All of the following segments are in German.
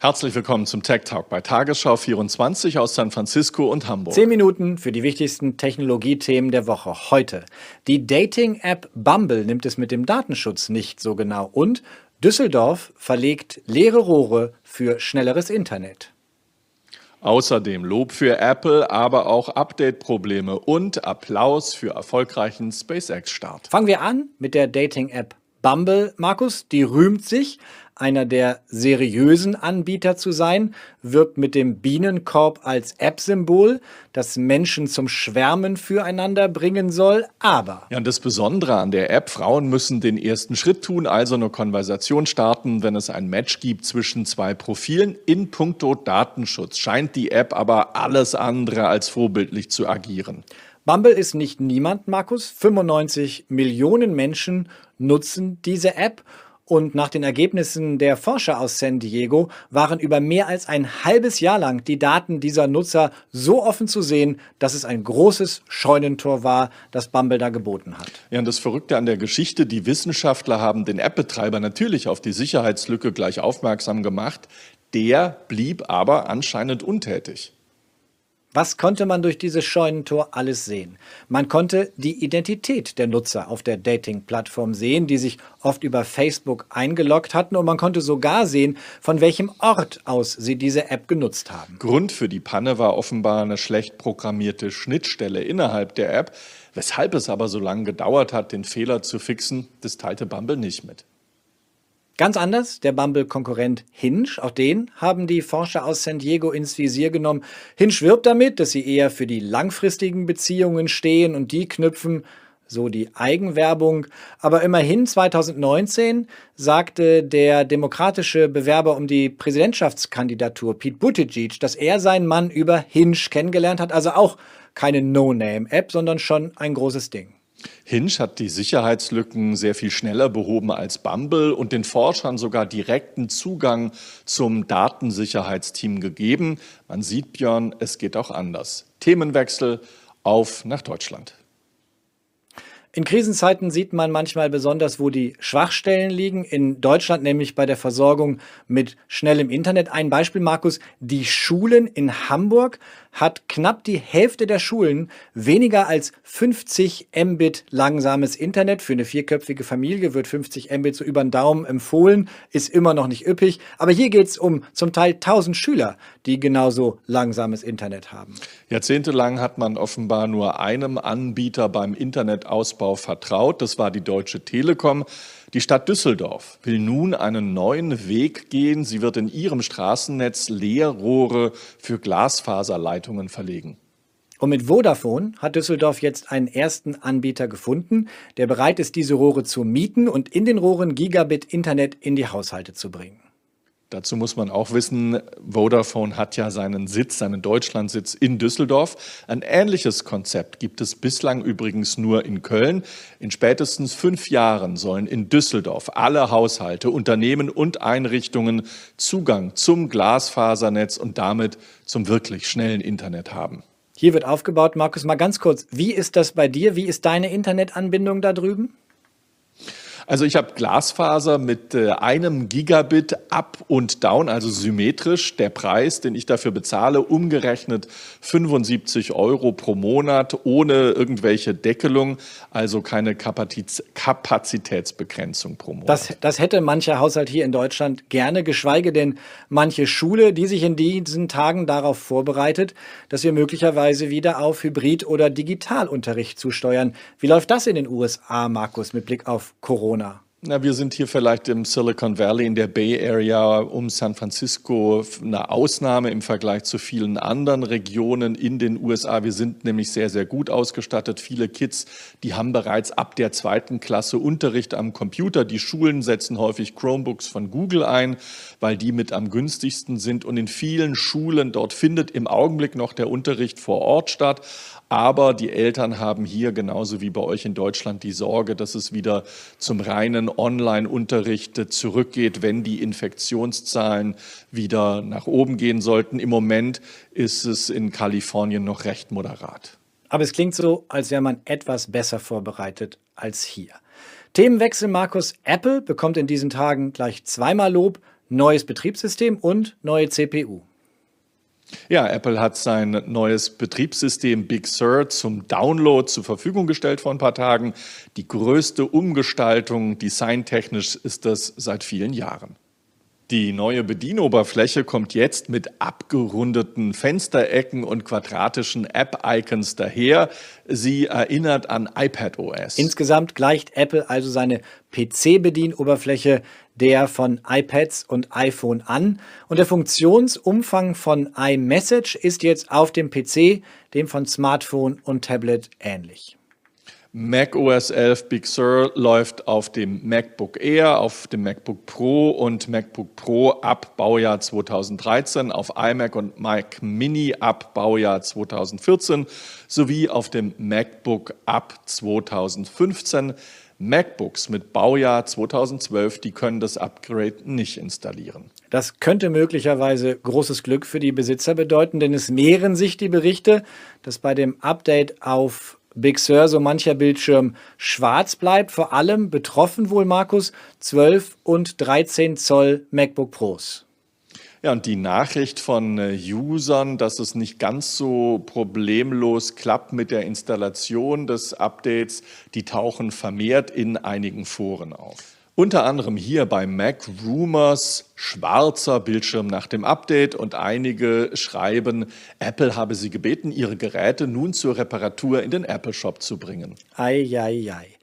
Herzlich willkommen zum Tech Talk bei Tagesschau 24 aus San Francisco und Hamburg. Zehn Minuten für die wichtigsten Technologiethemen der Woche heute. Die Dating-App Bumble nimmt es mit dem Datenschutz nicht so genau und Düsseldorf verlegt leere Rohre für schnelleres Internet. Außerdem Lob für Apple, aber auch Update-Probleme und Applaus für erfolgreichen SpaceX-Start. Fangen wir an mit der Dating-App Bumble, Markus, die rühmt sich, einer der seriösen Anbieter zu sein, wirbt mit dem Bienenkorb als App-Symbol, das Menschen zum Schwärmen füreinander bringen soll, aber. Ja, und das Besondere an der App, Frauen müssen den ersten Schritt tun, also eine Konversation starten, wenn es ein Match gibt zwischen zwei Profilen. In puncto Datenschutz scheint die App aber alles andere als vorbildlich zu agieren. Bumble ist nicht niemand, Markus. 95 Millionen Menschen nutzen diese App und nach den Ergebnissen der Forscher aus San Diego waren über mehr als ein halbes Jahr lang die Daten dieser Nutzer so offen zu sehen, dass es ein großes Scheunentor war, das Bumble da geboten hat. Ja, und das Verrückte an der Geschichte, die Wissenschaftler haben den App-Betreiber natürlich auf die Sicherheitslücke gleich aufmerksam gemacht. Der blieb aber anscheinend untätig. Was konnte man durch dieses Scheunentor alles sehen? Man konnte die Identität der Nutzer auf der Dating-Plattform sehen, die sich oft über Facebook eingeloggt hatten und man konnte sogar sehen, von welchem Ort aus sie diese App genutzt haben. Grund für die Panne war offenbar eine schlecht programmierte Schnittstelle innerhalb der App. Weshalb es aber so lange gedauert hat, den Fehler zu fixen, das teilte Bumble nicht mit. Ganz anders der Bumble-Konkurrent Hinge. Auch den haben die Forscher aus San Diego ins Visier genommen. Hinge wirbt damit, dass sie eher für die langfristigen Beziehungen stehen und die knüpfen so die Eigenwerbung. Aber immerhin 2019 sagte der demokratische Bewerber um die Präsidentschaftskandidatur Pete Buttigieg, dass er seinen Mann über Hinge kennengelernt hat. Also auch keine No-Name-App, sondern schon ein großes Ding. Hinge hat die Sicherheitslücken sehr viel schneller behoben als Bumble und den Forschern sogar direkten Zugang zum Datensicherheitsteam gegeben. Man sieht, Björn, es geht auch anders. Themenwechsel auf nach Deutschland. In Krisenzeiten sieht man manchmal besonders, wo die Schwachstellen liegen. In Deutschland nämlich bei der Versorgung mit schnellem Internet. Ein Beispiel, Markus. Die Schulen in Hamburg hat knapp die Hälfte der Schulen weniger als 50 Mbit langsames Internet. Für eine vierköpfige Familie wird 50 Mbit so über den Daumen empfohlen, ist immer noch nicht üppig. Aber hier geht es um zum Teil 1000 Schüler, die genauso langsames Internet haben. Jahrzehntelang hat man offenbar nur einem Anbieter beim Internetausbau vertraut. Das war die Deutsche Telekom. Die Stadt Düsseldorf will nun einen neuen Weg gehen. Sie wird in ihrem Straßennetz Leerrohre für Glasfaserleitungen verlegen. Und mit Vodafone hat Düsseldorf jetzt einen ersten Anbieter gefunden, der bereit ist, diese Rohre zu mieten und in den Rohren Gigabit Internet in die Haushalte zu bringen. Dazu muss man auch wissen, Vodafone hat ja seinen Sitz, seinen Deutschlandsitz in Düsseldorf. Ein ähnliches Konzept gibt es bislang übrigens nur in Köln. In spätestens fünf Jahren sollen in Düsseldorf alle Haushalte, Unternehmen und Einrichtungen Zugang zum Glasfasernetz und damit zum wirklich schnellen Internet haben. Hier wird aufgebaut. Markus, mal ganz kurz, wie ist das bei dir? Wie ist deine Internetanbindung da drüben? Also ich habe Glasfaser mit äh, einem Gigabit up und down, also symmetrisch. Der Preis, den ich dafür bezahle, umgerechnet 75 Euro pro Monat ohne irgendwelche Deckelung, also keine Kapaziz Kapazitätsbegrenzung pro Monat. Das, das hätte mancher Haushalt hier in Deutschland gerne, geschweige denn manche Schule, die sich in diesen Tagen darauf vorbereitet, dass wir möglicherweise wieder auf Hybrid- oder Digitalunterricht zusteuern. Wie läuft das in den USA, Markus, mit Blick auf Corona? Corona? Na, wir sind hier vielleicht im Silicon Valley, in der Bay Area um San Francisco eine Ausnahme im Vergleich zu vielen anderen Regionen in den USA. Wir sind nämlich sehr, sehr gut ausgestattet. Viele Kids, die haben bereits ab der zweiten Klasse Unterricht am Computer. Die Schulen setzen häufig Chromebooks von Google ein, weil die mit am günstigsten sind. Und in vielen Schulen dort findet im Augenblick noch der Unterricht vor Ort statt. Aber die Eltern haben hier genauso wie bei euch in Deutschland die Sorge, dass es wieder zum reinen Online-Unterricht zurückgeht, wenn die Infektionszahlen wieder nach oben gehen sollten. Im Moment ist es in Kalifornien noch recht moderat. Aber es klingt so, als wäre man etwas besser vorbereitet als hier. Themenwechsel Markus. Apple bekommt in diesen Tagen gleich zweimal Lob. neues Betriebssystem und neue CPU. Ja, Apple hat sein neues Betriebssystem Big Sur zum Download zur Verfügung gestellt vor ein paar Tagen. Die größte Umgestaltung designtechnisch ist das seit vielen Jahren. Die neue Bedienoberfläche kommt jetzt mit abgerundeten Fensterecken und quadratischen App-Icons daher. Sie erinnert an iPadOS. Insgesamt gleicht Apple also seine PC-Bedienoberfläche der von iPads und iPhone an und der Funktionsumfang von iMessage ist jetzt auf dem PC, dem von Smartphone und Tablet ähnlich. Mac OS 11 Big Sur läuft auf dem MacBook Air, auf dem MacBook Pro und MacBook Pro ab Baujahr 2013, auf iMac und Mac Mini ab Baujahr 2014 sowie auf dem MacBook ab 2015. MacBooks mit Baujahr 2012, die können das Upgrade nicht installieren. Das könnte möglicherweise großes Glück für die Besitzer bedeuten, denn es mehren sich die Berichte, dass bei dem Update auf Big Sur so mancher Bildschirm schwarz bleibt. Vor allem betroffen wohl, Markus, 12 und 13 Zoll MacBook Pros. Ja, und die Nachricht von äh, Usern, dass es nicht ganz so problemlos klappt mit der Installation des Updates, die tauchen vermehrt in einigen Foren auf. Unter anderem hier bei Mac Rumors schwarzer Bildschirm nach dem Update und einige schreiben, Apple habe sie gebeten, ihre Geräte nun zur Reparatur in den Apple Shop zu bringen. Eieiei.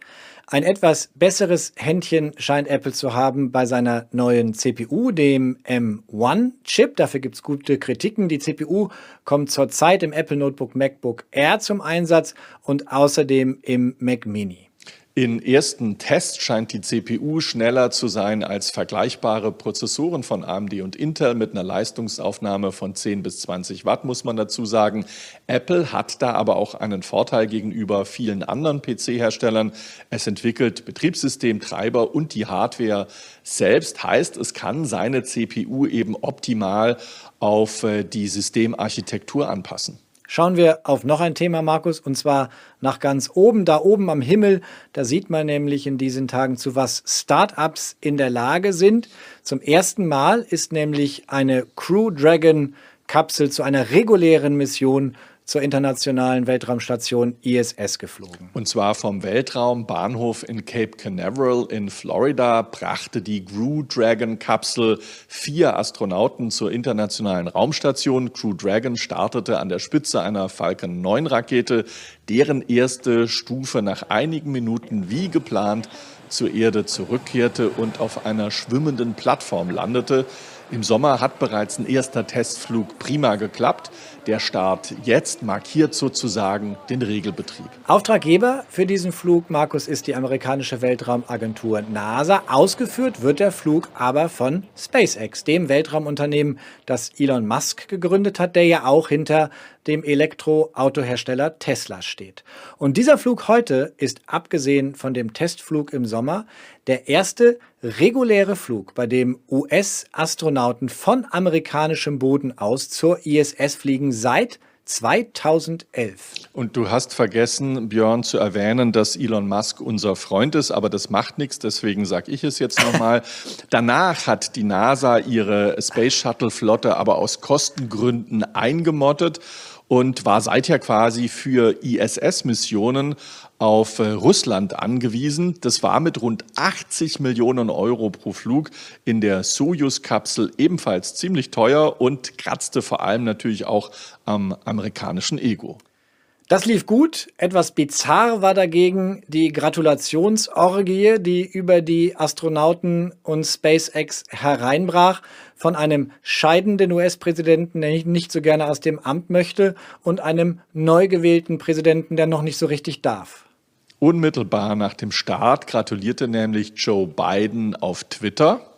Ein etwas besseres Händchen scheint Apple zu haben bei seiner neuen CPU, dem M1-Chip. Dafür gibt es gute Kritiken. Die CPU kommt zurzeit im Apple Notebook MacBook Air zum Einsatz und außerdem im Mac Mini. In ersten Tests scheint die CPU schneller zu sein als vergleichbare Prozessoren von AMD und Intel mit einer Leistungsaufnahme von 10 bis 20 Watt, muss man dazu sagen. Apple hat da aber auch einen Vorteil gegenüber vielen anderen PC-Herstellern. Es entwickelt Betriebssystem, Treiber und die Hardware selbst. Heißt, es kann seine CPU eben optimal auf äh, die Systemarchitektur anpassen. Schauen wir auf noch ein Thema, Markus, und zwar nach ganz oben, da oben am Himmel. Da sieht man nämlich in diesen Tagen, zu was Startups in der Lage sind. Zum ersten Mal ist nämlich eine Crew Dragon Kapsel zu einer regulären Mission zur internationalen Weltraumstation ISS geflogen. Und zwar vom Weltraumbahnhof in Cape Canaveral in Florida brachte die Crew Dragon Kapsel vier Astronauten zur internationalen Raumstation. Crew Dragon startete an der Spitze einer Falcon 9 Rakete, deren erste Stufe nach einigen Minuten wie geplant zur Erde zurückkehrte und auf einer schwimmenden Plattform landete. Im Sommer hat bereits ein erster Testflug prima geklappt. Der Start jetzt markiert sozusagen den Regelbetrieb. Auftraggeber für diesen Flug, Markus, ist die amerikanische Weltraumagentur NASA. Ausgeführt wird der Flug aber von SpaceX, dem Weltraumunternehmen, das Elon Musk gegründet hat, der ja auch hinter dem Elektroautohersteller Tesla steht. Und dieser Flug heute ist, abgesehen von dem Testflug im Sommer, der erste reguläre Flug, bei dem US-Astronauten von amerikanischem Boden aus zur ISS fliegen seit 2011. Und du hast vergessen, Björn, zu erwähnen, dass Elon Musk unser Freund ist, aber das macht nichts, deswegen sage ich es jetzt nochmal. Danach hat die NASA ihre Space Shuttle-Flotte aber aus Kostengründen eingemottet und war seither quasi für ISS-Missionen auf äh, Russland angewiesen. Das war mit rund 80 Millionen Euro pro Flug in der Soyuz-Kapsel ebenfalls ziemlich teuer und kratzte vor allem natürlich auch am amerikanischen Ego. Das lief gut. Etwas bizarr war dagegen die Gratulationsorgie, die über die Astronauten und SpaceX hereinbrach von einem scheidenden US-Präsidenten, der nicht so gerne aus dem Amt möchte, und einem neu gewählten Präsidenten, der noch nicht so richtig darf. Unmittelbar nach dem Start gratulierte nämlich Joe Biden auf Twitter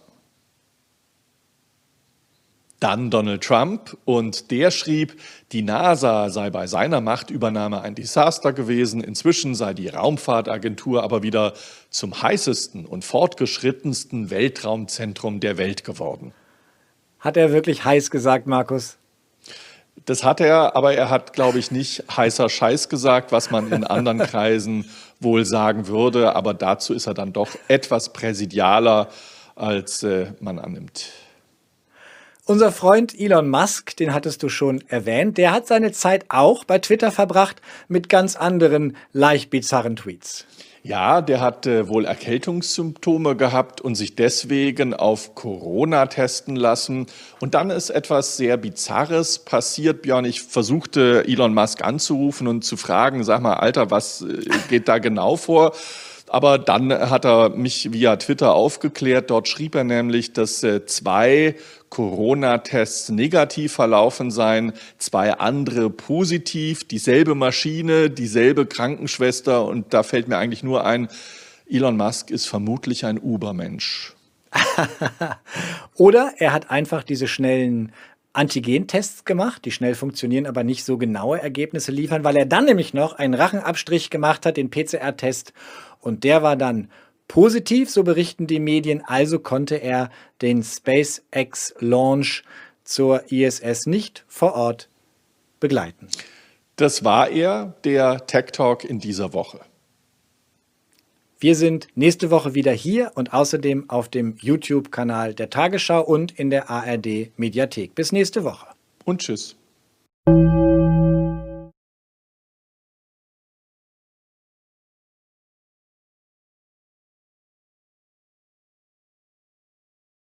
dann Donald Trump und der schrieb, die NASA sei bei seiner Machtübernahme ein Desaster gewesen, inzwischen sei die Raumfahrtagentur aber wieder zum heißesten und fortgeschrittensten Weltraumzentrum der Welt geworden. Hat er wirklich heiß gesagt, Markus? Das hat er, aber er hat, glaube ich, nicht heißer Scheiß gesagt, was man in anderen Kreisen wohl sagen würde. Aber dazu ist er dann doch etwas präsidialer, als äh, man annimmt. Unser Freund Elon Musk, den hattest du schon erwähnt, der hat seine Zeit auch bei Twitter verbracht mit ganz anderen leicht bizarren Tweets. Ja, der hat äh, wohl Erkältungssymptome gehabt und sich deswegen auf Corona testen lassen. Und dann ist etwas sehr Bizarres passiert, Björn. Ich versuchte Elon Musk anzurufen und zu fragen, sag mal, Alter, was äh, geht da genau vor? Aber dann hat er mich via Twitter aufgeklärt. Dort schrieb er nämlich, dass äh, zwei Corona-Tests negativ verlaufen seien, zwei andere positiv, dieselbe Maschine, dieselbe Krankenschwester. Und da fällt mir eigentlich nur ein, Elon Musk ist vermutlich ein Ubermensch. Oder er hat einfach diese schnellen Antigentests gemacht, die schnell funktionieren, aber nicht so genaue Ergebnisse liefern, weil er dann nämlich noch einen Rachenabstrich gemacht hat, den PCR-Test, und der war dann positiv, so berichten die Medien, also konnte er den SpaceX-Launch zur ISS nicht vor Ort begleiten. Das war er, der Tech Talk in dieser Woche. Wir sind nächste Woche wieder hier und außerdem auf dem YouTube-Kanal der Tagesschau und in der ARD Mediathek. Bis nächste Woche. Und tschüss.